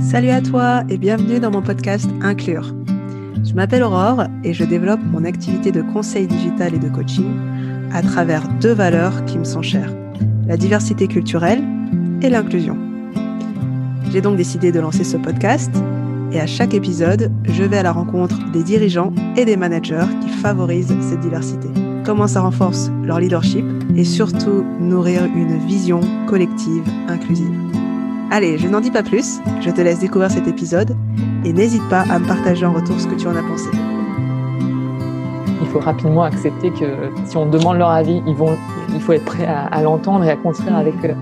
Salut à toi et bienvenue dans mon podcast Inclure. Je m'appelle Aurore et je développe mon activité de conseil digital et de coaching à travers deux valeurs qui me sont chères, la diversité culturelle et l'inclusion. J'ai donc décidé de lancer ce podcast et à chaque épisode, je vais à la rencontre des dirigeants et des managers qui favorisent cette diversité. Comment ça renforce leur leadership et surtout nourrir une vision collective inclusive. Allez, je n'en dis pas plus, je te laisse découvrir cet épisode et n'hésite pas à me partager en retour ce que tu en as pensé. Il faut rapidement accepter que si on demande leur avis, ils vont, il faut être prêt à, l'entendre et à construire avec, eux,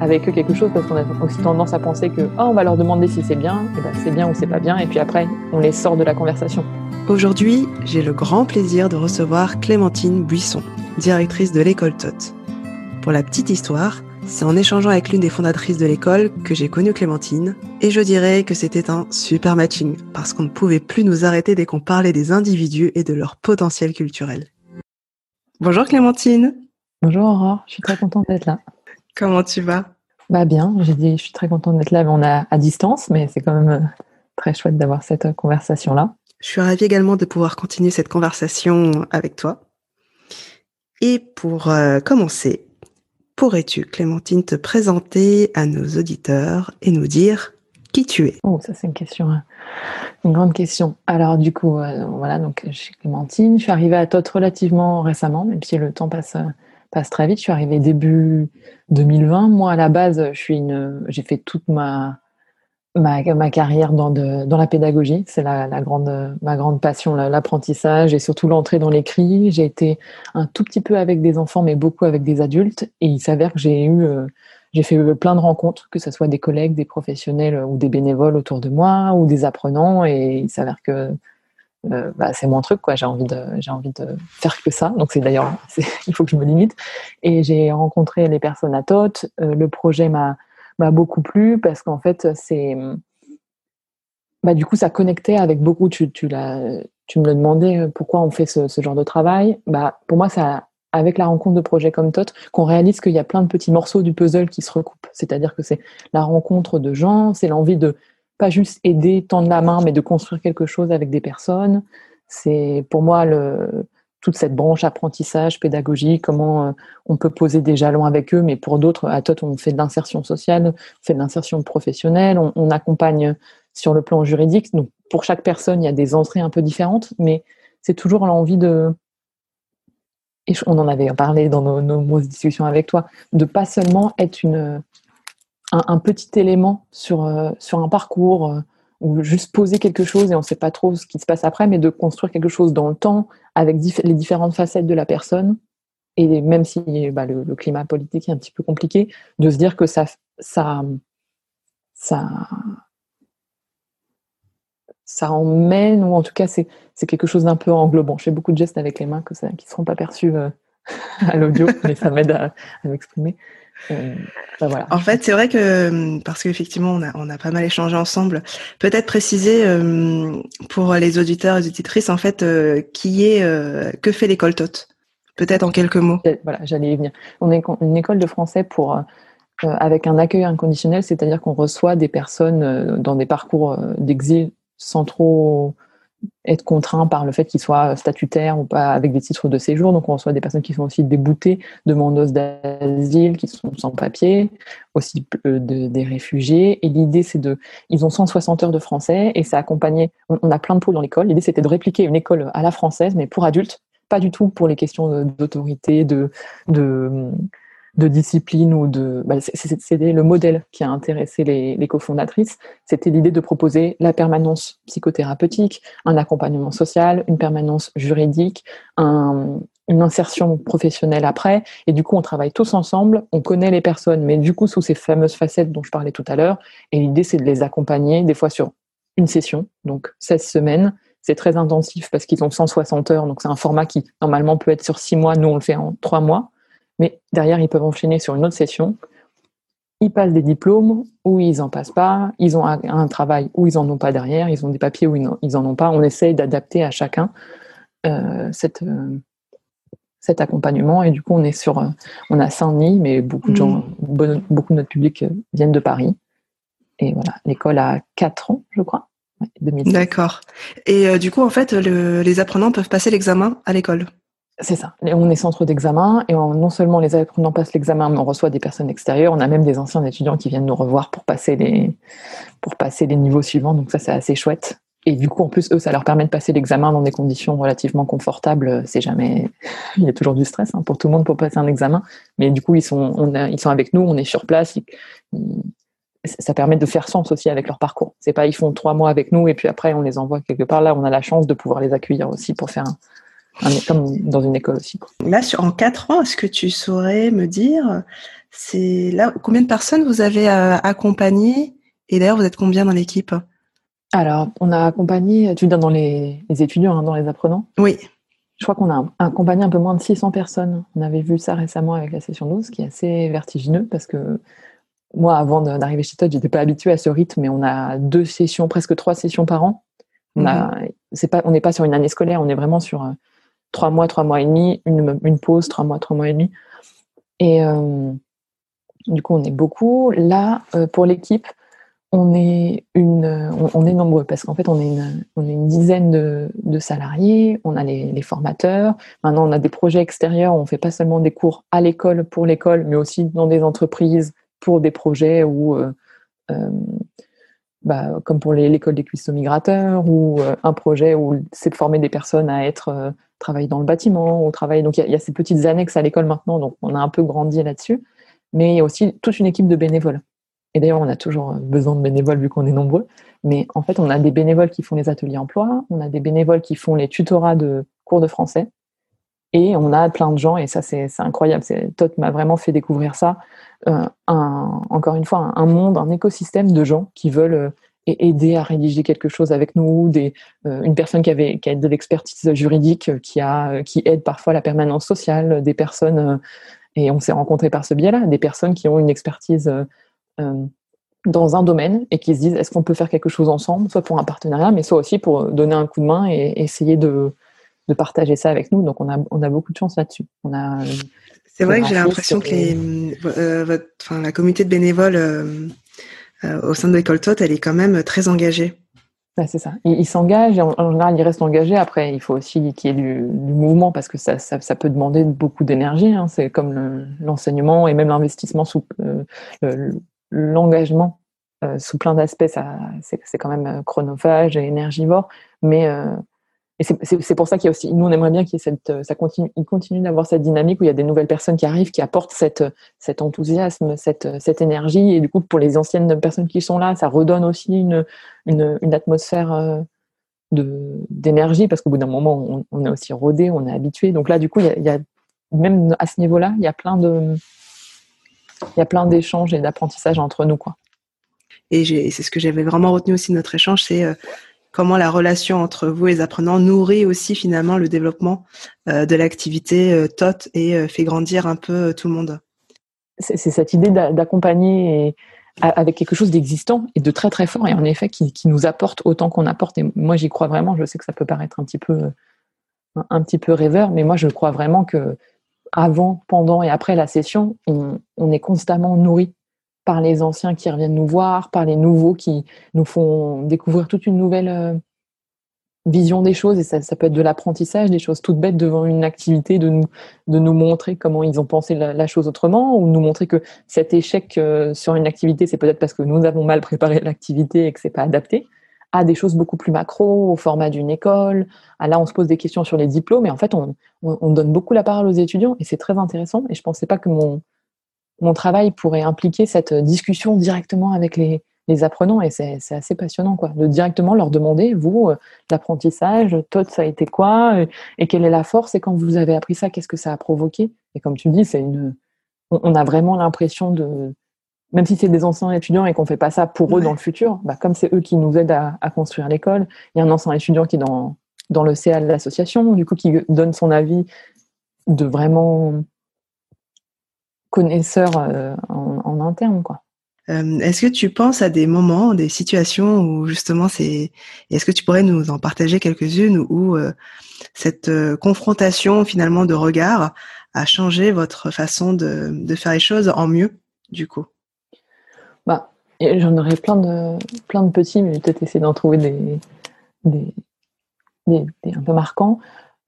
avec eux quelque chose parce qu'on a aussi tendance à penser que oh, on va leur demander si c'est bien, et ben c'est bien ou c'est pas bien, et puis après on les sort de la conversation. Aujourd'hui, j'ai le grand plaisir de recevoir Clémentine Buisson, directrice de l'école TOT. Pour la petite histoire, c'est en échangeant avec l'une des fondatrices de l'école que j'ai connu Clémentine, et je dirais que c'était un super matching, parce qu'on ne pouvait plus nous arrêter dès qu'on parlait des individus et de leur potentiel culturel. Bonjour Clémentine. Bonjour Aurore, je suis très contente d'être là. Comment tu vas? Bah bien, j'ai dit je suis très contente d'être là, on est à distance, mais c'est quand même euh, très chouette d'avoir cette euh, conversation-là. Je suis ravie également de pouvoir continuer cette conversation avec toi. Et pour euh, commencer, Pourrais-tu, Clémentine, te présenter à nos auditeurs et nous dire qui tu es? Oh, ça c'est une question, une grande question. Alors du coup, euh, voilà, donc je suis Clémentine. Je suis arrivée à TOT relativement récemment, même si le temps passe passe très vite. Je suis arrivée début 2020. Moi, à la base, j'ai fait toute ma carrière dans, la pédagogie. C'est ma grande passion, l'apprentissage et surtout l'entrée dans l'écrit. J'ai été un tout petit peu avec des enfants, mais beaucoup avec des adultes. Et il s'avère que j'ai eu, euh, j'ai fait plein de rencontres, que ce soit des collègues, des professionnels ou des bénévoles autour de moi ou des apprenants. Et il s'avère que euh, bah, c'est mon truc, quoi. J'ai envie de, j'ai envie de faire que ça. Donc c'est d'ailleurs, il faut que je me limite. Et j'ai rencontré les personnes à TOT. Euh, le projet m'a m'a beaucoup plu parce qu'en fait, c'est. Bah, du coup, ça connectait avec beaucoup. Tu, tu, tu me le demandais euh, pourquoi on fait ce, ce genre de travail. Bah, pour moi, ça, avec la rencontre de projets comme TOT, qu'on réalise qu'il y a plein de petits morceaux du puzzle qui se recoupent. C'est-à-dire que c'est la rencontre de gens, c'est l'envie de pas juste aider, tendre la main, mais de construire quelque chose avec des personnes. C'est pour moi le, toute cette branche apprentissage, pédagogie, comment euh, on peut poser des jalons avec eux, mais pour d'autres, à TOT, on fait de l'insertion sociale, on fait de l'insertion professionnelle, on, accompagne sur le plan juridique. Donc, pour chaque personne, il y a des entrées un peu différentes, mais c'est toujours l'envie de, et on en avait parlé dans nos, nos discussions avec toi, de pas seulement être une, un, petit élément sur, euh, sur un parcours, euh, ou juste poser quelque chose et on ne sait pas trop ce qui se passe après, mais de construire quelque chose dans le temps avec les différentes facettes de la personne. Et même si bah, le, climat politique est un petit peu compliqué, de se dire que ça, ça, ça, ça emmène, ou en tout cas, c'est quelque chose d'un peu englobant. Je fais beaucoup de gestes avec les mains que ça, qui ne seront pas perçus euh, à l'audio, mais ça m'aide à, à m'exprimer. Euh, ben en fait, c'est vrai que euh, parce qu'effectivement, on a, on a pas mal échangé ensemble. Peut-être préciser euh, pour les auditeurs et les auditrices, en fait, qui est, que fait l'école TOT Peut-être en quelques mots. Voilà, j'allais y venir. On est une école de français pour avec un accueil inconditionnel, c'est-à-dire qu'on reçoit des personnes dans des parcours d'exil sans trop être contraint par le fait qu'ils soient statutaires ou pas avec des titres de séjour. Donc on reçoit des personnes qui sont aussi déboutées, demandeuses d'asile, qui sont sans papier, aussi euh, des réfugiés. Et l'idée c'est de, ils ont 160 heures de français et c'est accompagné. On, a plein de pôles dans l'école. L'idée c'était de répliquer une école à la française, mais pour adultes, pas du tout pour les questions d'autorité, de de discipline ou de. Bah, C'était le modèle qui a intéressé les, les cofondatrices. C'était l'idée de proposer la permanence psychothérapeutique, un accompagnement social, une permanence juridique, un, une insertion professionnelle après. Et du coup, on travaille tous ensemble, on connaît les personnes, mais du coup, sous ces fameuses facettes dont je parlais tout à l'heure. Et l'idée, c'est de les accompagner, des fois sur une session, donc 16 semaines. C'est très intensif parce qu'ils ont 160 heures, donc c'est un format qui normalement peut être sur 6 mois. Nous, on le fait en 3 mois. Mais derrière, ils peuvent enchaîner sur une autre session. Ils passent des diplômes ou ils n'en passent pas. Ils ont un, travail où ils n'en ont pas derrière. Ils ont des papiers où ils n'en ont pas. On essaye d'adapter à chacun euh, cette, euh, cet accompagnement. Et du coup, on est sur, on a Saint-Denis, mais beaucoup de gens, mmh. beaucoup de notre public viennent de Paris. Et voilà, l'école a 4 ans, je crois. D'accord. Et du coup, en fait, les apprenants peuvent passer l'examen à l'école? C'est ça. On est centre d'examen et non seulement les apprenants passent l'examen, mais on reçoit des personnes extérieures. On a même des anciens étudiants qui viennent nous revoir pour passer les, pour passer les niveaux suivants. Donc ça, c'est assez chouette. Et du coup, en plus, eux, ça leur permet de passer l'examen dans des conditions relativement confortables. C'est jamais, il y a toujours du stress hein, pour tout le monde pour passer un examen. Mais du coup, ils sont, ils sont avec nous, on est sur place. ça permet de faire sens aussi avec leur parcours. C'est pas, ils font trois mois avec nous et puis après, on les envoie quelque part. Là, on a la chance de pouvoir les accueillir aussi pour faire un, comme dans une école aussi. Là, sur, en quatre ans, est-ce que tu saurais me dire, c'est là combien de personnes vous avez euh, accompagné et d'ailleurs vous êtes combien dans l'équipe? Alors, on a accompagné, tu dire dans les, étudiants, hein, dans les apprenants Oui. Je crois qu'on a accompagné un peu moins de 600 personnes. On avait vu ça récemment avec la session 12, qui est assez vertigineux parce que moi, avant d'arriver chez Todd, j'étais pas habituée à ce rythme, mais on a deux sessions, presque trois sessions par an. On mhm. pas, on n'est pas sur une année scolaire, on est vraiment sur euh, trois mois, trois mois et demi, une, une pause, trois mois, trois mois et demi. Et euh, du coup, on est beaucoup. Là, euh, pour l'équipe, on est une, on, est nombreux parce qu'en fait, on est une, on est une dizaine de, de salariés. On a les, les, formateurs. Maintenant, on a des projets extérieurs. On fait pas seulement des cours à l'école pour l'école, mais aussi dans des entreprises pour des projets où euh, bah, comme pour l'école des cuistots migrateurs ou un projet où c'est de former des personnes à être travailler dans le bâtiment, ou travailler. Donc il y, a ces petites annexes à l'école maintenant, donc on a un peu grandi là-dessus. Mais il y a aussi toute une équipe de bénévoles. Et d'ailleurs, on a toujours besoin de bénévoles vu qu'on est nombreux. Mais en fait, on a des bénévoles qui font les ateliers emploi, on a des bénévoles qui font les tutorats de cours de français. Et on a plein de gens, et ça c'est incroyable. Todd m'a vraiment fait découvrir ça. Euh, encore une fois, un, monde, un écosystème de gens qui veulent euh, et aider à rédiger quelque chose avec nous, des, euh, une personne qui avait qui a de l'expertise juridique, euh, qui a euh, qui aide parfois la permanence sociale, des personnes et on s'est rencontrés par ce biais-là, des personnes qui ont une expertise dans un domaine et qui se disent est-ce qu'on peut faire quelque chose ensemble, soit pour un partenariat, mais soit aussi pour donner un coup de main et essayer de, de partager ça avec nous. Donc on a on a beaucoup de chance là-dessus. On a c'est vrai que j'ai l'impression que les, votre, enfin, la communauté de bénévoles euh, au sein de l'école TOT, elle est quand même très engagée. C'est ça. Il, s'engage et en, général, il reste engagé. Après, il faut aussi qu'il y ait du, mouvement parce que ça, ça, peut demander beaucoup d'énergie. Hein. C'est comme l'enseignement et même l'investissement sous euh, l'engagement euh, sous plein d'aspects. C'est quand même chronophage et énergivore. Mais et c'est pour ça qu'il y a aussi, nous on aimerait bien qu'il ça continue, d'avoir cette dynamique où il y a des nouvelles personnes qui arrivent, qui apportent cette, cet enthousiasme, cette, cette énergie. Et du coup, pour les anciennes personnes qui sont là, ça redonne aussi une, atmosphère euh, d'énergie parce qu'au bout d'un moment, on, est aussi rodé, on est habitué. Donc là, du coup, même à ce niveau-là, il y a plein d'échanges et d'apprentissage entre nous. Et c'est ce que j'avais vraiment retenu aussi de notre échange, c'est euh, comment la relation entre vous et les apprenants nourrit aussi finalement le développement euh, de l'activité euh, TOT et euh, fait grandir un peu tout le monde. C'est cette idée d'accompagner avec quelque chose d'existant et de très très fort et en effet qui, nous apporte autant qu'on apporte. Et moi j'y crois vraiment. Je sais que ça peut paraître un petit peu un petit peu rêveur, mais moi je crois vraiment que avant, pendant et après la session, on est constamment nourri par les anciens qui reviennent nous voir, par les nouveaux qui nous font découvrir toute une nouvelle euh, vision des choses. Et ça, peut être de l'apprentissage, des choses toutes bêtes devant une activité, de nous, de nous montrer comment ils ont pensé la, chose autrement, ou nous montrer que cet échec euh, sur une activité, c'est peut-être parce que nous avons mal préparé l'activité et que c'est pas adapté à des choses beaucoup plus macro, au format d'une école. À là, on se pose des questions sur les diplômes. Et en fait, on, on donne beaucoup la parole aux étudiants et c'est très intéressant. Et je pensais pas que mon, mon travail pourrait impliquer cette discussion directement avec les, apprenants et c'est assez passionnant quoi. De directement leur demander vous euh, l'apprentissage toi ça a été quoi euh, et quelle est la force et quand vous avez appris ça qu'est-ce que ça a provoqué? Et comme tu dis c'est une on, a vraiment l'impression de même si c'est des anciens étudiants et qu'on fait pas ça pour eux dans le futur bah, comme c'est eux qui nous aident à, à construire l'école il y a un ancien étudiant qui est dans dans le CA de l'association du coup qui donne son avis de vraiment connaisseurs euh, en, interne, quoi. est-ce que tu penses à des moments, des situations où justement c'est, est-ce que tu pourrais nous en partager quelques-unes où cette confrontation finalement de regard a changé votre façon de, de faire les choses en mieux du coup? Bah, j'en aurais plein de plein de petits, mais peut-être essayer d'en trouver des, des, des, un peu marquants.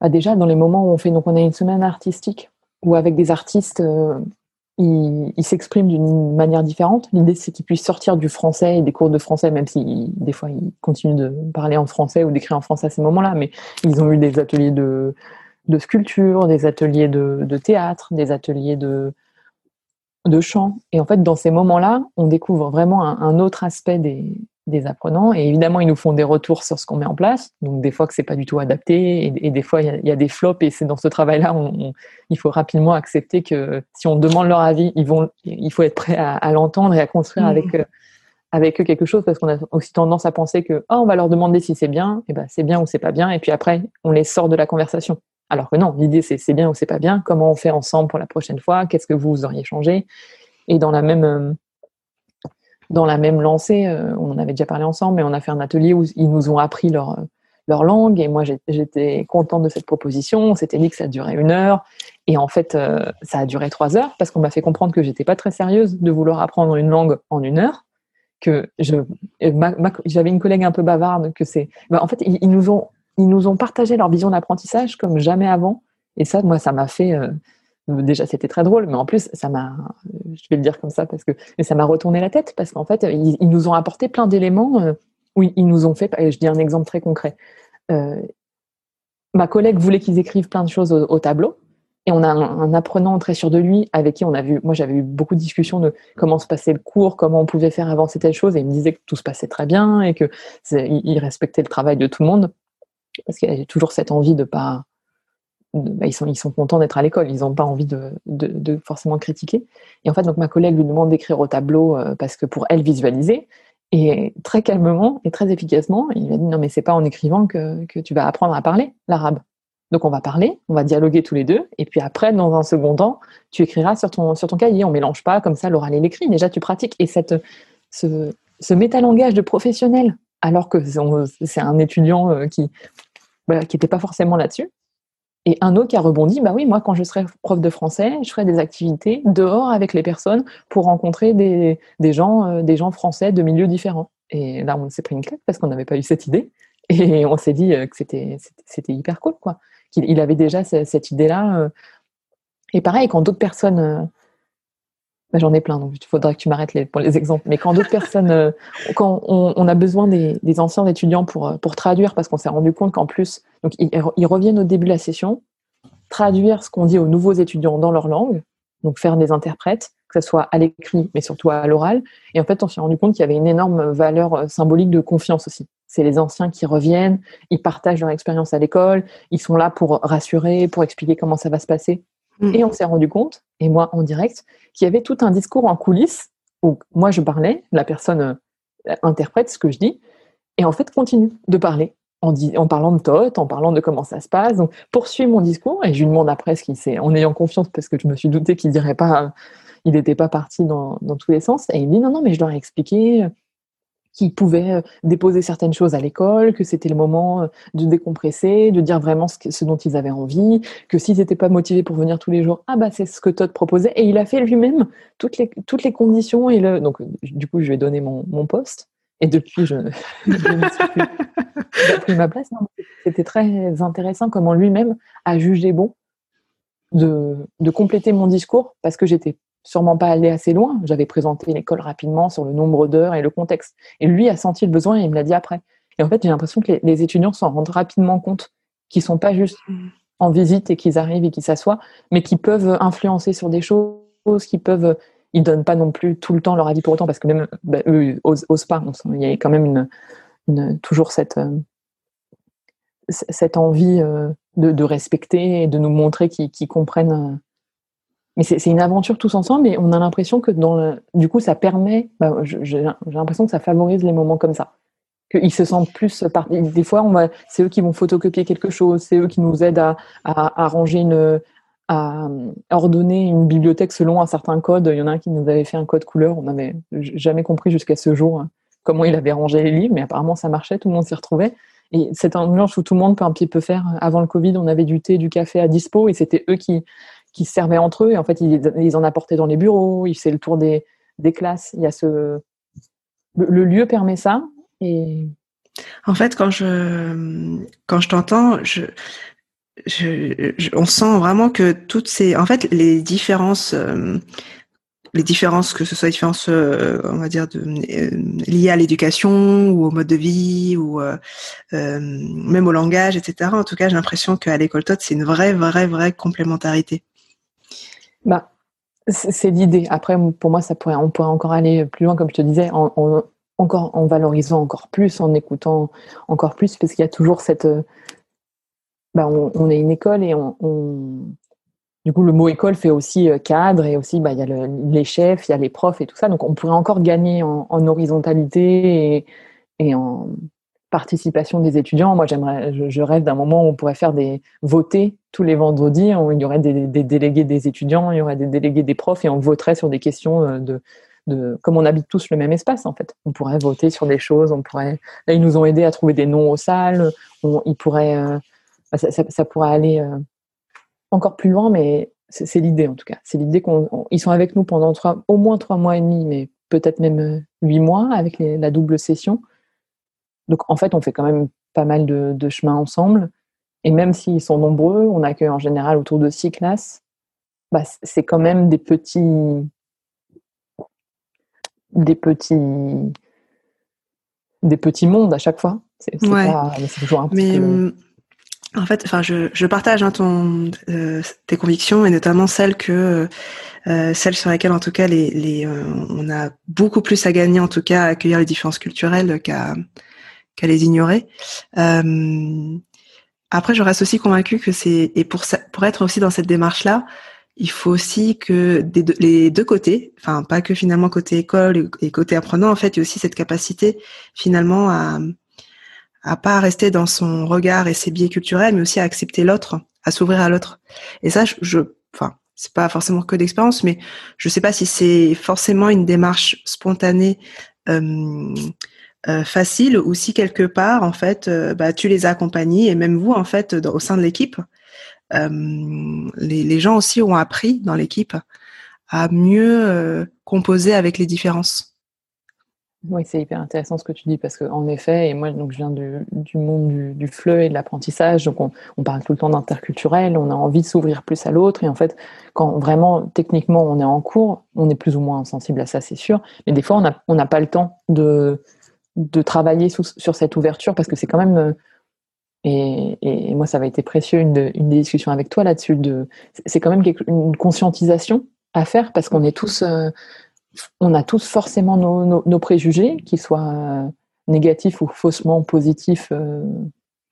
Bah, déjà dans les moments où on fait donc on a une semaine artistique où avec des artistes ils s'expriment d'une manière différente. L'idée, c'est qu'ils puissent sortir du français et des cours de français, même si des fois ils continuent de parler en français ou d'écrire en français à ces moments-là. Mais ils ont eu des ateliers de, sculpture, des ateliers de, théâtre, des ateliers de chant. Et en fait, dans ces moments-là, on découvre vraiment un autre aspect des, des apprenants. Et évidemment, ils nous font des retours sur ce qu'on met en place. Donc, des fois que c'est pas du tout adapté, et, des fois, il y, a des flops. Et c'est dans ce travail-là, il faut rapidement accepter que si on demande leur avis, ils vont, il faut être prêt à, l'entendre et à construire mmh. avec, euh, avec eux quelque chose, parce qu'on a aussi tendance à penser que oh, on va leur demander si c'est bien, et ben c'est bien ou c'est pas bien, et puis après, on les sort de la conversation. Alors que non, l'idée c'est c'est bien ou c'est pas bien, comment on fait ensemble pour la prochaine fois, qu'est-ce que vous auriez changé? Et dans la même euh, dans la même lancée, euh, on avait déjà parlé ensemble, mais on a fait un atelier où ils nous ont appris leur, leur langue et moi j'étais contente de cette proposition. On s'était dit que ça durait une heure et en fait euh, ça a duré trois heures parce qu'on m'a fait comprendre que j'étais pas très sérieuse de vouloir apprendre une langue en une heure. Que je, j'avais une collègue un peu bavarde que c'est. Bah, en fait, ils, nous ont ils nous ont partagé leur vision d'apprentissage comme jamais avant et ça moi ça m'a fait euh, déjà c'était très drôle, mais en plus ça m'a, je vais le dire comme ça parce que ça m'a retourné la tête parce qu'en fait ils, nous ont apporté plein d'éléments euh, où ils nous ont fait. Je dis un exemple très concret. Euh, ma collègue voulait qu'ils écrivent plein de choses au, tableau. Et on a un, apprenant très sûr de lui avec qui on a vu, moi j'avais eu beaucoup de discussions de comment se passait le cours, comment on pouvait faire avancer telle chose, et il me disait que tout se passait très bien et que il respectait le travail de tout le monde parce qu'il avait toujours cette envie de pas bah, ils, sont, contents d'être à l'école, ils n'ont pas envie de, forcément critiquer. Et en fait, donc ma collègue lui demande d'écrire au tableau euh, parce que pour elle visualiser, et très calmement et très efficacement, il lui a dit non mais c'est pas en écrivant que, tu vas apprendre à parler l'arabe. Donc on va parler, on va dialoguer tous les deux, et puis après, dans un second temps, tu écriras sur ton, cahier. On mélange pas comme ça l'oral et l'écrit. Déjà, tu pratiques. Et cette, ce, ce métalangage de professionnel, alors que c'est un étudiant euh, qui n'était pas forcément là-dessus, et un autre qui a rebondi, bah oui, moi, quand je serai prof de français, je ferai des activités dehors avec les personnes pour rencontrer des, gens, euh, des gens français de milieux différents. Et là, on s'est pris une claque parce qu'on n'avait pas eu cette idée. Et on s'est dit euh, que c'était, hyper cool, quoi. Qu'il il avait déjà cette, idée-là. Euh. Et pareil, quand d'autres personnes bah, j'en ai plein, donc il faudrait que tu m'arrêtes pour les exemples. Mais quand d'autres personnes, euh, quand on, a besoin des, anciens étudiants pour, euh, pour traduire, parce qu'on s'est rendu compte qu'en plus, donc ils, reviennent au début de la session, traduire ce qu'on dit aux nouveaux étudiants dans leur langue, donc faire des interprètes, que ce soit à l'écrit, mais surtout à l'oral. Et en fait, on s'est rendu compte qu'il y avait une énorme valeur euh, symbolique de confiance aussi. C'est les anciens qui reviennent, ils partagent leur expérience à l'école, ils sont là pour rassurer, pour expliquer comment ça va se passer. Mm. Et on s'est rendu compte, et moi en direct, qu'il y avait tout un discours en coulisses où moi je parlais, la personne euh, interprète ce que je dis, et en fait continue de parler en, en parlant de Tot, en parlant de comment ça se passe. Donc poursuit mon discours, et je lui demande après ce qu'il sait, en ayant confiance parce que je me suis douté qu'il dirait pas, il n'était pas parti dans, tous les sens, et il dit non non mais je leur ai expliqué qui pouvaient euh, déposer certaines choses à l'école, que c'était le moment euh, de décompresser, de dire vraiment ce, dont ils avaient envie, que s'ils n'étaient pas motivés pour venir tous les jours, ah bah c'est ce que Todd proposait. Et il a fait lui-même toutes les, toutes les conditions. Et le, donc du coup, je lui ai donné mon, mon poste. Et depuis, je, j'ai pris ma place. C'était très intéressant comment lui-même a jugé bon de, de compléter mon discours parce que j'étais sûrement pas allé assez loin. J'avais présenté l'école rapidement sur le nombre d'heures et le contexte. Et lui a senti le besoin et il me l'a dit après. Et en fait, j'ai l'impression que les, étudiants s'en rendent rapidement compte, qu'ils sont pas juste mm. en visite et qu'ils arrivent et qu'ils s'assoient, mais qu'ils peuvent influencer sur des choses, qu'ils peuvent. Ils donnent pas non plus tout le temps leur avis pour autant parce que même bah, eux osent, pas. Il y a quand même une, toujours cette euh, cette envie euh, de, de, respecter et de nous montrer qu'ils comprennent euh, mais c'est une aventure tous ensemble et on a l'impression que dans du coup ça permet bah, j'ai l'impression que ça favorise les moments comme ça qu'ils se sentent plus des fois c'est eux qui vont photocopier quelque chose c'est eux qui nous aident à, ranger une à ordonner une bibliothèque selon un certain code. Il y en a un qui nous avait fait un code couleur. On n'avait jamais compris jusqu'à ce jour comment il avait rangé les livres, mais apparemment ça marchait, tout le monde s'y retrouvait. Et c'est un ambiance où tout le monde peut un petit peu faire. Avant le Covid, on avait du thé, du café à dispo, et c'était eux qui, qui se servaient entre eux. Et en fait, ils, en apportaient dans les bureaux, ils faisaient le tour des, classes. Il y a ce... Le, lieu permet ça. Et... En fait, quand je, quand je t'entends, on sent vraiment que toutes ces, en fait, les différences, euh, les différences, que ce soit différences, euh, on va dire, de, euh, liées à l'éducation ou au mode de vie ou même au langage, etc. En tout cas, j'ai l'impression qu'à l'école TOT, c'est une vraie, vraie, vraie complémentarité. Bah, c'est l'idée. Après, pour moi, ça pourrait, on pourrait encore aller plus loin, comme je te disais, en, encore en valorisant encore plus, en écoutant encore plus, parce qu'il y a toujours cette, bah, on, est une école et on, du coup le mot école fait aussi euh, cadre et aussi bah, il y a les chefs, il y a les profs et tout ça. Donc on pourrait encore gagner en, horizontalité et, en participation des étudiants. Moi j'aimerais, je, rêve d'un moment où on pourrait faire des voter tous les vendredis. il y aurait des, délégués des étudiants, il y aurait des délégués des profs et on voterait sur des questions euh, de, de, comme on habite tous le même espace en fait. On pourrait voter sur des choses, on pourrait. Là ils nous ont aidé à trouver des noms aux salles. ils pourraient euh, bah, ça, pourrait aller euh, encore plus loin, mais c'est l'idée en tout cas. C'est l'idée qu'ils sont avec nous pendant trois, au moins trois mois et demi, mais peut-être même huit mois avec la double session. Donc en fait, on fait quand même pas mal de, chemin ensemble. Et même s'ils sont nombreux, on accueille en général autour de six classes. Bah, c'est quand même des petits, des petits, des petits mondes à chaque fois. C'est toujours un petit peu... En fait, enfin, je, je partage hein, ton, euh, tes convictions et notamment celles que euh, celles sur lesquelles, en tout cas, les, les euh, on a beaucoup plus à gagner, en tout cas, à accueillir les différences culturelles qu'à qu'à les ignorer. Euh, après, je reste aussi convaincue que c'est et pour être aussi dans cette démarche-là, il faut aussi que les deux côtés, enfin pas que finalement côté école et côté apprenant, en fait, il y a aussi cette capacité finalement à à pas rester dans son regard et ses biais culturels, mais aussi à accepter l'autre, à s'ouvrir à l'autre. Et ça, je, enfin, c'est pas forcément que d'expérience, mais je sais pas si c'est forcément une démarche spontanée, euh, euh, facile, ou si quelque part, en fait, euh, bah, tu les as accompagnés et même vous, en fait, au sein de l'équipe, les, les gens aussi ont appris dans l'équipe à mieux composer avec les différences. Oui, c'est hyper intéressant ce que tu dis parce qu'en effet, et moi donc je viens du, du monde du, du, FLE et de l'apprentissage, donc on, on, parle tout le temps d'interculturel, on a envie de s'ouvrir plus à l'autre et en fait, quand vraiment techniquement on est en cours, on est plus ou moins sensible à ça, c'est sûr, mais des fois on n'a on pas le temps de, de travailler sur cette ouverture parce que c'est quand même et, et, moi ça avait été précieux une, une des discussions avec toi là-dessus de c'est quand même une conscientisation à faire parce qu'on est tous euh, on a tous forcément nos, préjugés, qu'ils soient euh, négatifs ou faussement positifs. Euh,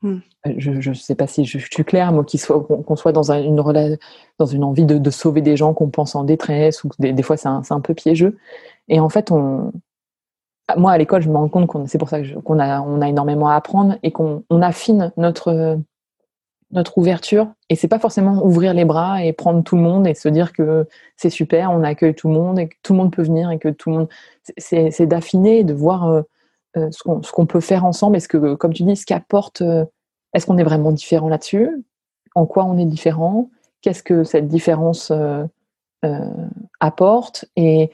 hmm. Je ne sais pas si je, suis claire, mais qu'on soit, qu'on soit dans une, dans une envie de, sauver des gens qu'on pense en détresse, ou des, fois c'est un, peu piégeux. Et en fait, on, moi à l'école, je me rends compte qu'on c'est pour ça qu'on a, on a énormément à apprendre et qu'on affine notre, notre ouverture. Et c'est pas forcément ouvrir les bras et prendre tout le monde et se dire que c'est super, on accueille tout le monde et que tout le monde peut venir et que tout le monde. C'est d'affiner, de voir euh, euh, ce qu'on peut faire ensemble. Est-ce que, comme tu dis, ce qu'apporte. Euh, est-ce qu'on est vraiment différent là-dessus? En quoi on est différent? Qu'est-ce que cette différence apporte? Et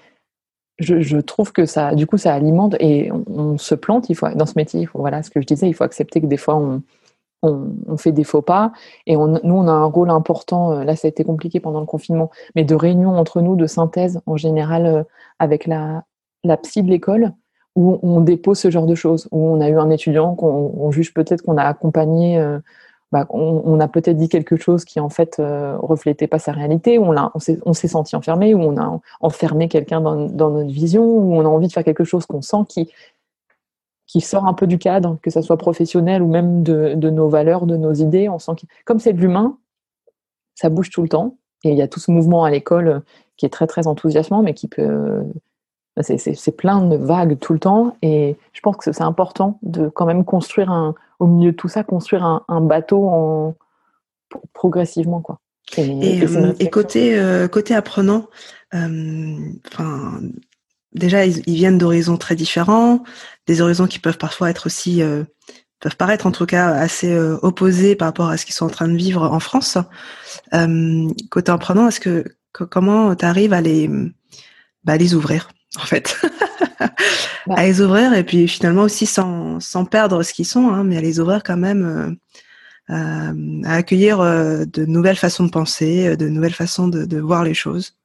je, trouve que ça, du coup, ça alimente et on, se plante. Il faut dans ce métier, voilà, ce que je disais, il faut accepter que des fois on, fait des faux pas et nous on a un rôle important. Euh, là, ça a été compliqué pendant le confinement, mais de réunion entre nous, de synthèse en général euh, avec la, la psy de l'école où on dépose ce genre de choses, où on a eu un étudiant qu'on juge peut-être qu'on a accompagné, euh, bah, on, a peut-être dit quelque chose qui en fait reflétait pas sa réalité, on, s'est senti enfermé, où on a enfermé quelqu'un dans, notre vision, où on a envie de faire quelque chose qu'on sent qui sort un peu du cadre, que ce soit professionnel ou même de, nos valeurs, de nos idées. On sent que, comme c'est de l'humain, ça bouge tout le temps. Et il y a tout ce mouvement à l'école qui est très très enthousiasmant, mais qui peut. C'est plein de vagues tout le temps. Et je pense que c'est important de quand même construire un, au milieu de tout ça, construire un, bateau en, progressivement. Quoi. Et, et, côté côté apprenant, enfin déjà ils, viennent d'horizons très différents, des horizons qui peuvent parfois être aussi peuvent paraître en tout cas assez opposés par rapport à ce qu'ils sont en train de vivre en France. côté apprenant, est-ce que comment tu arrives à les bah, les ouvrir? En fait. Bah. à les ouvrir et puis finalement aussi sans, sans perdre ce qu'ils sont hein, mais à les ouvrir quand même euh, euh, à accueillir euh, de nouvelles façons de penser de nouvelles façons de, de voir les choses.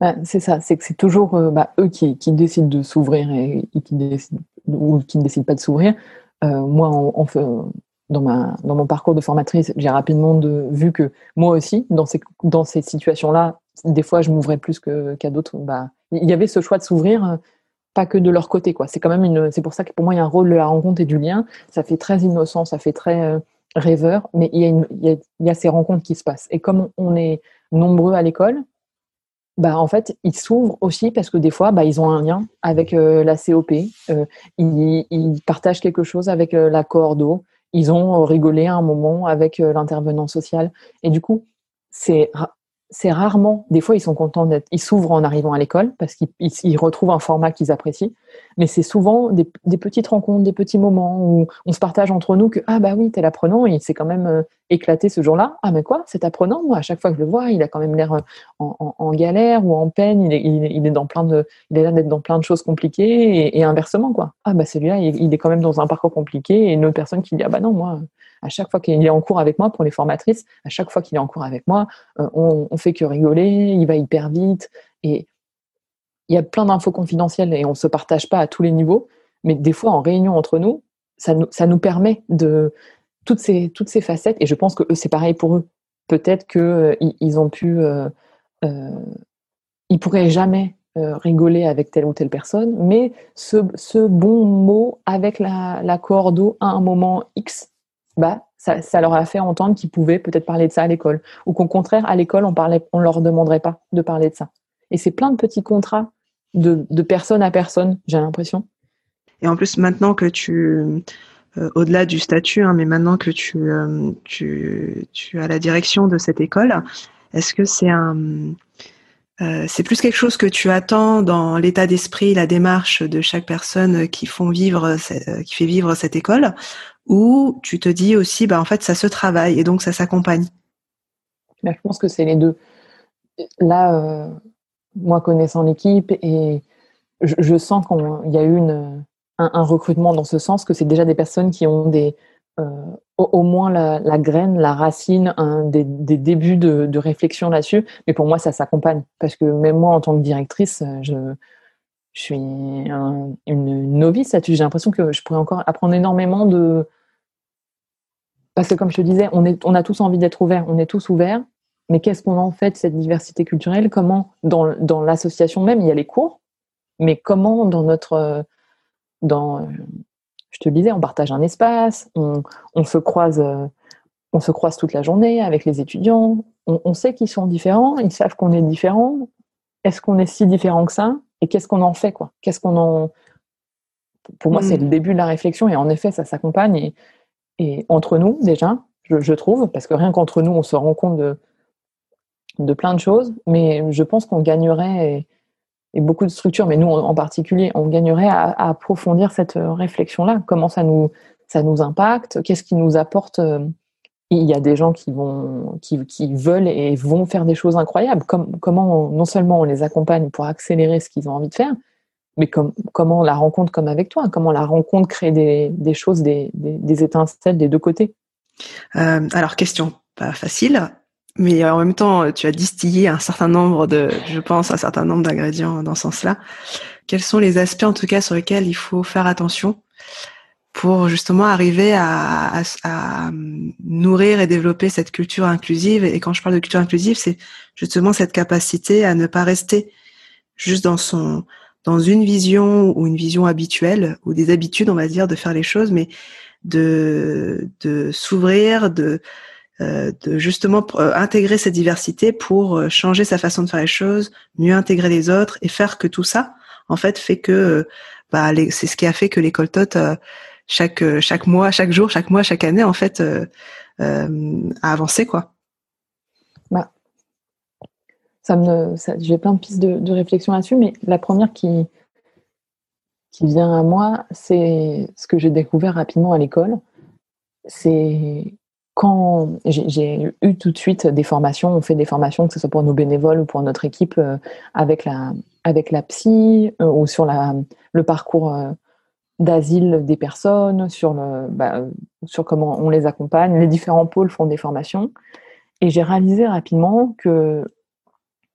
Bah, c'est ça c'est que c'est toujours bah, eux qui, qui, décident de s'ouvrir et, qui décident ou qui ne décident pas de s'ouvrir. Moi on, fait dans, ma, dans mon parcours de formatrice, j'ai rapidement de, vu que moi aussi, dans ces, dans ces situations-là, des fois, je m'ouvrais plus qu'à d'autres. Bah, il y avait ce choix de s'ouvrir, euh, pas que de leur côté. quoi. C'est quand même une. C'est pour ça que pour moi, il y a un rôle de la rencontre et du lien. Ça fait très innocent, ça fait très euh, rêveur, mais il y, a il, y a, ces rencontres qui se passent. Et comme on est nombreux à l'école, bah, en fait, ils s'ouvrent aussi parce que des fois, bah, ils ont un lien avec euh, la COP, ils, ils, partagent quelque chose avec la Cordo, ils ont rigolé un moment avec l'intervenant social. Et du coup, c'est c'est rarement, des fois ils sont contents d'être, ils s'ouvrent en arrivant à l'école parce qu'ils retrouvent un format qu'ils apprécient, mais c'est souvent des, petites rencontres, des petits moments où on se partage entre nous que ah bah oui t'es l'apprenant, il s'est quand même euh, éclaté ce jour-là, ah mais quoi cet apprenant, moi à chaque fois que je le vois il a quand même l'air euh, en, galère ou en peine, il est, il, est dans plein de, il a l'air d'être dans plein de choses compliquées et, inversement quoi, ah bah celui-là il, il, est quand même dans un parcours compliqué et une autre personne qui dit ah bah non moi à chaque fois qu'il est en cours avec moi, pour les formatrices, à chaque fois qu'il est en cours avec moi, euh, on, on, fait que rigoler, il va hyper vite. Et il y a plein d'infos confidentielles et on ne se partage pas à tous les niveaux. Mais des fois, en réunion entre nous, ça nous, permet de toutes ces, toutes ces facettes. Et je pense que c'est pareil pour eux. Peut-être qu'ils euh, ils ont pu. Euh, euh, ils pourraient jamais euh, rigoler avec telle ou telle personne, mais ce, bon mot avec la cordeau à un moment X bah, ça, leur a fait entendre qu'ils pouvaient peut-être parler de ça à l'école. Ou qu'au contraire, à l'école, on on leur demanderait pas de parler de ça. Et c'est plein de petits contrats de, personne à personne, j'ai l'impression. Et en plus, maintenant que tu, euh, au-delà du statut, hein, mais maintenant que tu, euh, tu, tu as la direction de cette école, est-ce que c'est un, euh, c'est plus quelque chose que tu attends dans l'état d'esprit, la démarche de chaque personne qui font vivre, qui fait vivre cette école, ou tu te dis aussi, bah, en fait, ça se travaille et donc ça s'accompagne bah, Je pense que c'est les deux. Là, euh, moi, connaissant l'équipe, et je, sens qu'il y a eu une, un, recrutement dans ce sens, que c'est déjà des personnes qui ont des, euh, au, moins la, graine, la racine, un, des, débuts de, réflexion là-dessus. Mais pour moi, ça s'accompagne. Parce que même moi, en tant que directrice, je, je suis une novice là-dessus. J'ai l'impression que je pourrais encore apprendre énormément de, parce que comme je te disais, on, est, on a tous envie d'être ouverts, on est tous ouverts, mais qu'est-ce qu'on en fait de cette diversité culturelle? Comment, dans, dans l'association même, il y a les cours, mais comment dans notre... Dans, je te le disais, on partage un espace, on, on se croise... On se croise toute la journée avec les étudiants. On, sait qu'ils sont différents, ils savent qu'on est différents. Est-ce qu'on est si différent que ça? Et qu'est-ce qu'on en fait quoi? Qu'est-ce qu'on en Pour moi, c'est hmm. le début de la réflexion et en effet, ça s'accompagne. Et et entre nous déjà, je, trouve, parce que rien qu'entre nous, on se rend compte de, de plein de choses, mais je pense qu'on gagnerait, et, beaucoup de structures, mais nous en, particulier, on gagnerait à, approfondir cette réflexion-là. Comment ça nous, ça nous impacte? Qu'est-ce qui nous apporte euh, Il y a des gens qui, vont, qui, qui veulent et vont faire des choses incroyables. Comme, comment non seulement on les accompagne pour accélérer ce qu'ils ont envie de faire, mais comment la rencontre comme avec toi Comment la rencontre crée des, choses, des, étincelles des deux côtés euh, Alors, question pas facile, mais en même temps, tu as distillé un certain nombre de, je pense, un certain nombre d'ingrédients dans ce sens-là. Quels sont les aspects, en tout cas, sur lesquels il faut faire attention pour justement arriver à, à, nourrir et développer cette culture inclusive? Et quand je parle de culture inclusive, c'est justement cette capacité à ne pas rester juste dans son dans une vision ou une vision habituelle ou des habitudes, on va dire, de faire les choses, mais de, de s'ouvrir, de, euh, de justement euh, intégrer cette diversité pour euh, changer sa façon de faire les choses, mieux intégrer les autres et faire que tout ça, en fait, fait que bah, c'est ce qui a fait que l'école TOT, chaque, chaque mois, chaque jour, chaque mois, chaque année, en fait, a avancé, quoi. J'ai plein de pistes de, réflexion là-dessus, mais la première qui, qui vient à moi, c'est ce que j'ai découvert rapidement à l'école. C'est quand j'ai eu tout de suite des formations, on fait des formations, que ce soit pour nos bénévoles ou pour notre équipe, euh, avec, la, avec la psy euh, ou sur la, le parcours euh, d'asile des personnes, sur, le, bah, sur comment on les accompagne. Les différents pôles font des formations. Et j'ai réalisé rapidement que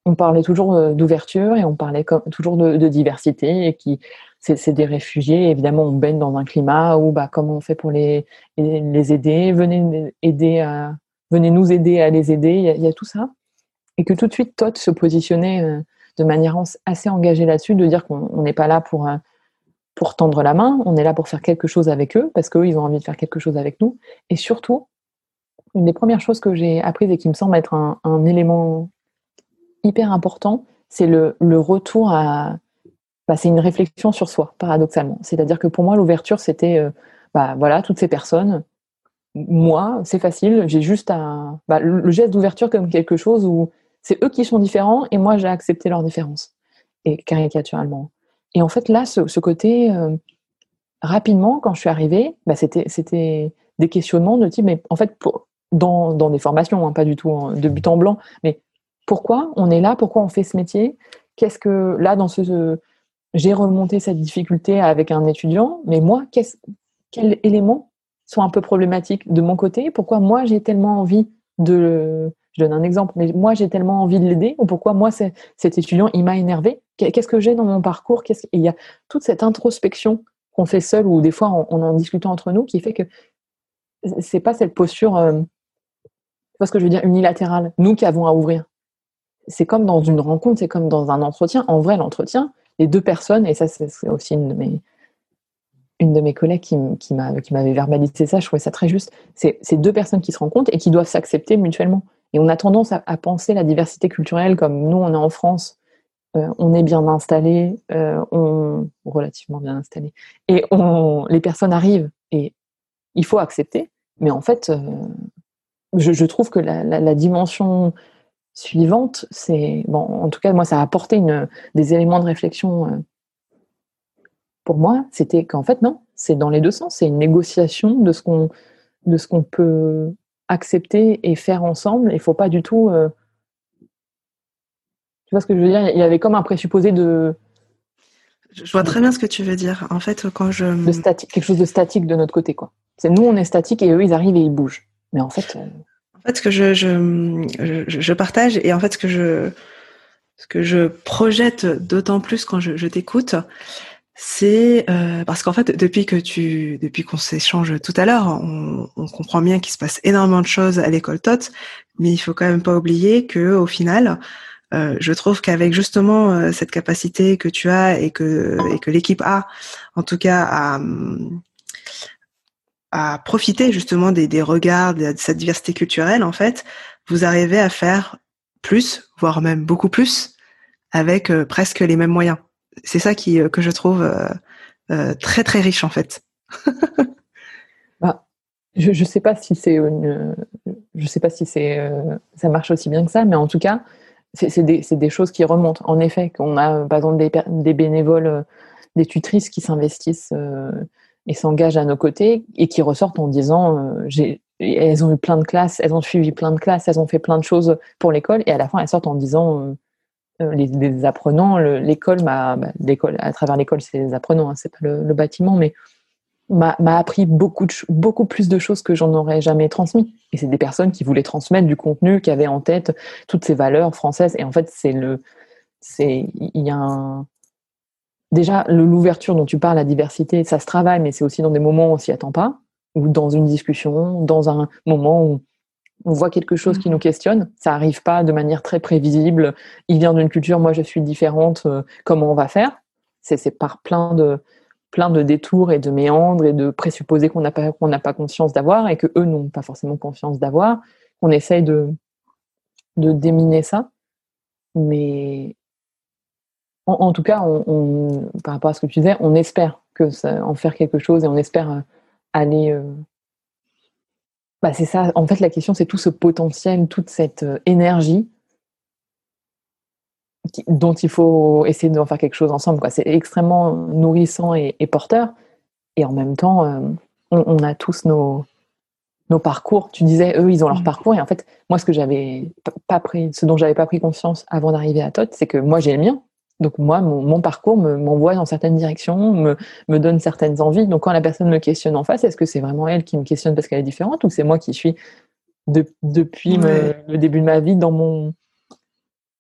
on parlait toujours d'ouverture et on parlait toujours de, diversité et qui c'est des réfugiés. Évidemment, on baigne dans un climat où bah, comment on fait pour les, les aider? Venez aider venez nous aider à les aider. Il y a, tout ça et que tout de suite Todd se positionnait de manière assez engagée là-dessus, de dire qu'on n'est pas là pour pour tendre la main, on est là pour faire quelque chose avec eux, parce qu'eux, ils ont envie de faire quelque chose avec nous. Et surtout, une des premières choses que j'ai apprises et qui me semble être un, élément hyper important, c'est le, retour à... Bah, c'est une réflexion sur soi, paradoxalement. C'est-à-dire que pour moi, l'ouverture, c'était, euh, bah, voilà, toutes ces personnes. Moi, c'est facile, j'ai juste à... Bah, le geste d'ouverture comme quelque chose où c'est eux qui sont différents et moi, j'ai accepté leur différence. Et caricaturalement. Et en fait, là, ce, côté, euh, rapidement, quand je suis arrivée, bah, c'était des questionnements de type, mais en fait, pour, dans, dans, des formations, hein, pas du tout de but en blanc, mais pourquoi on est là, pourquoi on fait ce métier Qu'est-ce que, là, dans ce. j'ai remonté cette difficulté avec un étudiant, mais moi, quels éléments sont un peu problématiques de mon côté? Pourquoi moi, j'ai tellement envie de je donne un exemple, mais moi j'ai tellement envie de l'aider, ou pourquoi moi cet étudiant il m'a énervé? Qu'est-ce que j'ai dans mon parcours? Et il y a toute cette introspection qu'on fait seul ou des fois on, en discutant entre nous qui fait que c'est pas cette posture, euh, ce que je veux dire, unilatérale, nous qui avons à ouvrir. C'est comme dans une rencontre, c'est comme dans un entretien. En vrai, l'entretien, les deux personnes, et ça c'est aussi une de mes, une de mes collègues qui, qui m'avait verbalisé ça, je trouvais ça très juste. C'est deux personnes qui se rencontrent et qui doivent s'accepter mutuellement. Et on a tendance à, penser la diversité culturelle comme nous, on est en France, euh, on est bien installé, euh, on relativement bien installé, et les personnes arrivent et il faut accepter. Mais en fait, euh, je, trouve que la, dimension suivante, c'est bon. En tout cas, moi, ça a apporté une, des éléments de réflexion. pour moi, c'était qu'en fait, non, c'est dans les deux sens. C'est une négociation de ce qu'on de ce qu'on peut accepter et faire ensemble. Il faut pas du tout. Euh, tu vois ce que je veux dire? Il y avait comme un présupposé de. Je vois très bien ce que tu veux dire. En fait, quand je. De statique, quelque chose de statique de notre côté, quoi. C'est nous, on est statique et eux, ils arrivent et ils bougent. Mais en fait. Euh, fait, ce que je, je, je, partage et en fait, ce que je, ce que je projette d'autant plus quand je, je t'écoute, c'est euh, parce qu'en fait depuis que tu depuis qu'on s'échange tout à l'heure, on, on, comprend bien qu'il se passe énormément de choses à l'école TOT, mais il faut quand même pas oublier que au final, euh, je trouve qu'avec justement euh, cette capacité que tu as et que et que l'équipe a, en tout cas à à profiter justement des, des regards de cette diversité culturelle en fait, vous arrivez à faire plus, voire même beaucoup plus, avec euh, presque les mêmes moyens c'est ça qui euh, que je trouve euh, très très riche en fait. bah, je ne sais pas si c'est je sais pas si c'est ça marche aussi bien que ça, mais en tout cas, c'est des, des, choses qui remontent. En effet, qu'on a par exemple des bénévoles, des tutrices qui s'investissent et s'engagent à nos côtés et qui ressortent en disant j'ai elles ont eu plein de classes, elles ont suivi plein de classes, elles ont fait plein de choses pour l'école et à la fin elles sortent en disant euh, les, apprenants, l'école m'a, bah, l'école, à travers l'école, c'est les apprenants, hein, c'est pas le, bâtiment, mais m'a, appris beaucoup, beaucoup plus de choses que j'en aurais jamais transmis. Et c'est des personnes qui voulaient transmettre du contenu, qui avaient en tête toutes ces valeurs françaises. Et en fait, c'est le, c'est, il y a un, déjà l'ouverture dont tu parles, la diversité, ça se travaille, mais c'est aussi dans des moments où on s'y attend pas, ou dans une discussion, dans un moment où on voit quelque chose qui nous questionne. Ça arrive pas de manière très prévisible. Il vient d'une culture, moi je suis différente. Euh, comment on va faire? C'est par plein de plein de détours et de méandres et de présupposés qu'on n'a pas qu'on n'a pas conscience d'avoir et que eux n'ont pas forcément confiance d'avoir. On essaye de de déminer ça, mais en, tout cas, on, par rapport à ce que tu disais, on espère que ça, en faire quelque chose et on espère euh, aller euh, bah, c'est ça. En fait, la question, c'est tout ce potentiel, toute cette euh, énergie dont il faut essayer d'en faire quelque chose ensemble. C'est extrêmement nourrissant et, porteur. Et en même temps, euh, on, a tous nos, nos parcours. Tu disais, eux, ils ont leur mm. parcours. Et en fait, moi, ce que j'avais pas pris, ce dont j'avais pas pris conscience avant d'arriver à Tot, c'est que moi, j'ai le mien. Donc moi, mon, parcours m'envoie dans certaines directions, me, me, donne certaines envies. Donc quand la personne me questionne en face, est-ce que c'est vraiment elle qui me questionne parce qu'elle est différente ou c'est moi qui suis depuis le début de ma vie dans mon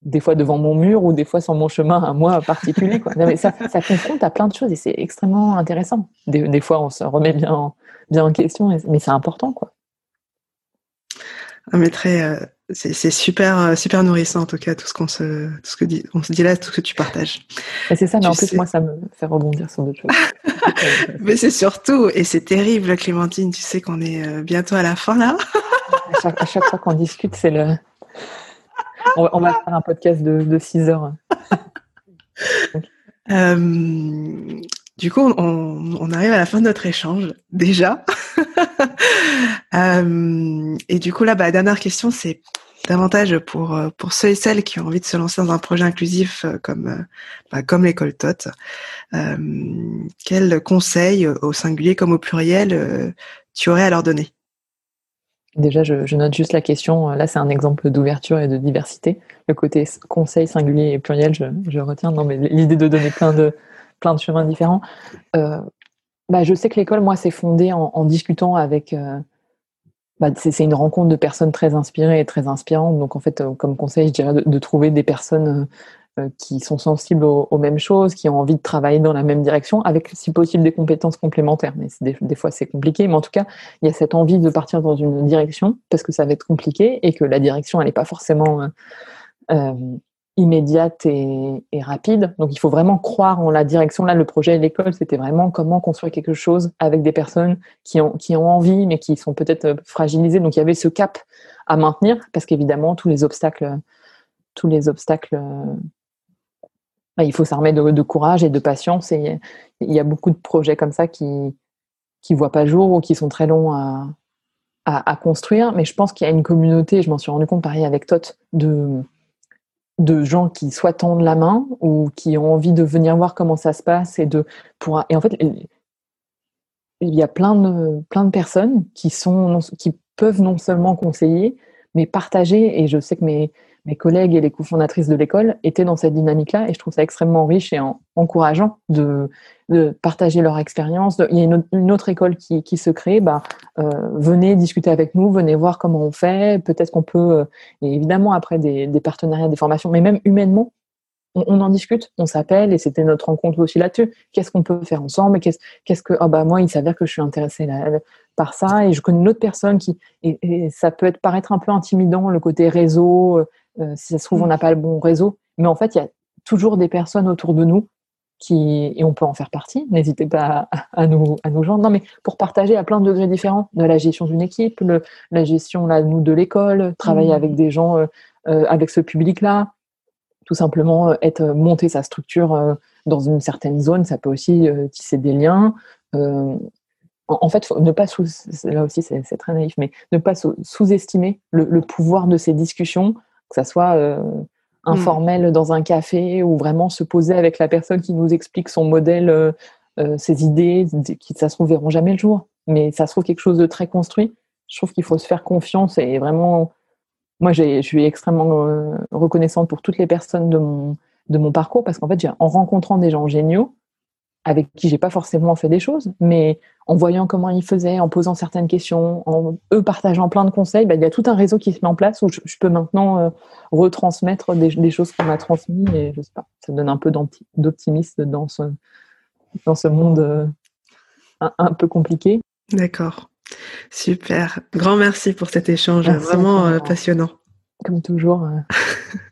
des fois devant mon mur ou des fois sur mon chemin à moi particulier. Quoi. mais ça, ça confronte à plein de choses et c'est extrêmement intéressant. Des, des, fois, on se remet bien en, bien en question, mais c'est important. Quoi. Ah, euh, c'est super, euh, super nourrissant en tout cas tout ce qu'on se, tout ce que dit, on se dit là, tout ce que tu partages. C'est ça, mais en plus moi ça me fait rebondir sur d'autres choses. mais c'est surtout, et c'est terrible Clémentine, tu sais qu'on est euh, bientôt à la fin là. à, chaque, fois qu'on discute, c'est le, on, va faire un podcast de, de 6 heures. Du coup, on, arrive à la fin de notre échange déjà. Euh, et du coup, là, bah, la dernière question, c'est davantage pour euh, pour ceux et celles qui ont envie de se lancer dans un projet inclusif euh, comme bah, comme l'école TOT. quels conseils au singulier comme au pluriel tu aurais à leur donner? Déjà, je, note juste la question. Là, c'est un exemple d'ouverture et de diversité. Le côté conseil singulier et pluriel, je, je retiens. Non, mais l'idée de donner plein de plein de chemins différents. Euh, bah, je sais que l'école, moi, s'est fondée en, discutant avec. Euh, bah, c'est une rencontre de personnes très inspirées et très inspirantes. Donc, en fait, euh, comme conseil, je dirais de, trouver des personnes qui sont sensibles aux, mêmes choses, qui ont envie de travailler dans la même direction, avec, si possible, des compétences complémentaires. Mais des, des, fois, c'est compliqué. Mais en tout cas, il y a cette envie de partir dans une direction parce que ça va être compliqué et que la direction, elle n'est pas forcément immédiate et, rapide. Donc il faut vraiment croire en la direction. Là, le projet de l'école, c'était vraiment comment construire quelque chose avec des personnes qui ont, qui ont envie, mais qui sont peut-être euh, fragilisées. Donc il y avait ce cap à maintenir, parce qu'évidemment, tous les obstacles, tous les obstacles, euh, bah, il faut s'armer de, courage et de patience. Et il y a beaucoup de projets comme ça qui qui voient pas jour ou qui sont très longs à, à, à construire. Mais je pense qu'il y a une communauté, je m'en suis rendu compte pareil avec Tot, de de gens qui soit tendent la main ou qui ont envie de venir voir comment ça se passe et de pour et en fait il y a plein de plein de personnes qui sont qui peuvent non seulement conseiller mais partager. Et je sais que mes mes collègues et les cofondatrices de l'école étaient dans cette dynamique-là et je trouve ça extrêmement riche et encourageant de, partager leur expérience. Il y a une, autre école qui, se crée, bah, euh, venez discuter avec nous, venez voir comment on fait. Peut-être qu'on peut, euh, et évidemment après des, partenariats, des formations, mais même humainement, on, en discute, on s'appelle et c'était notre rencontre aussi là-dessus. Qu'est-ce qu'on peut faire ensemble? Qu'est-ce que oh bah moi il s'avère que je suis intéressée par ça et je connais une autre personne qui et, et, ça peut être paraître un peu intimidant le côté réseau euh, si ça se trouve, on mm. n'a pas le bon réseau. Mais en fait, il y a toujours des personnes autour de nous qui, et on peut en faire partie. N'hésitez pas à, nous, à nous joindre. Non, mais pour partager à plein de degrés différents, de la gestion d'une équipe, le, la gestion là, nous de l'école, travailler mm. avec des gens, euh, euh, avec ce public-là, tout simplement être monter sa structure dans une certaine zone, ça peut aussi tisser des liens. en, fait, ne pas sous, là aussi c'est très naïf, mais ne pas sous-estimer le, le, pouvoir de ces discussions que ça soit euh, informel dans un café ou vraiment se poser avec la personne qui nous explique son modèle, euh, euh, ses idées, qui ça se trouve verront jamais le jour, mais ça se trouve quelque chose de très construit. Je trouve qu'il faut se faire confiance et vraiment, moi je suis extrêmement reconnaissante pour toutes les personnes de mon, de mon parcours parce qu'en fait, en rencontrant des gens géniaux, avec qui j'ai pas forcément fait des choses, mais en voyant comment ils faisaient, en posant certaines questions, en eux partageant plein de conseils, bah, il y a tout un réseau qui se met en place où je, peux maintenant euh, retransmettre des, choses qu'on m'a transmises et je sais pas, ça donne un peu d'optimisme dans ce, dans ce monde euh, un, peu compliqué. D'accord. Super. Grand merci pour cet échange vraiment euh, passionnant. Comme toujours,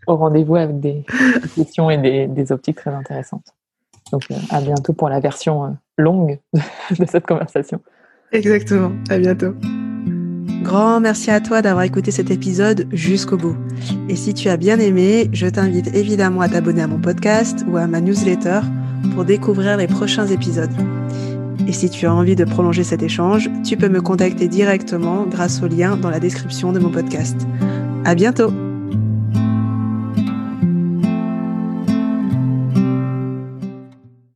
au rendez-vous avec des questions et des optiques très intéressantes. Donc euh, à bientôt pour la version euh, longue de cette conversation. Exactement, à bientôt. Grand merci à toi d'avoir écouté cet épisode jusqu'au bout. Et si tu as bien aimé, je t'invite évidemment à t'abonner à mon podcast ou à ma newsletter pour découvrir les prochains épisodes. Et si tu as envie de prolonger cet échange, tu peux me contacter directement grâce au lien dans la description de mon podcast. À bientôt!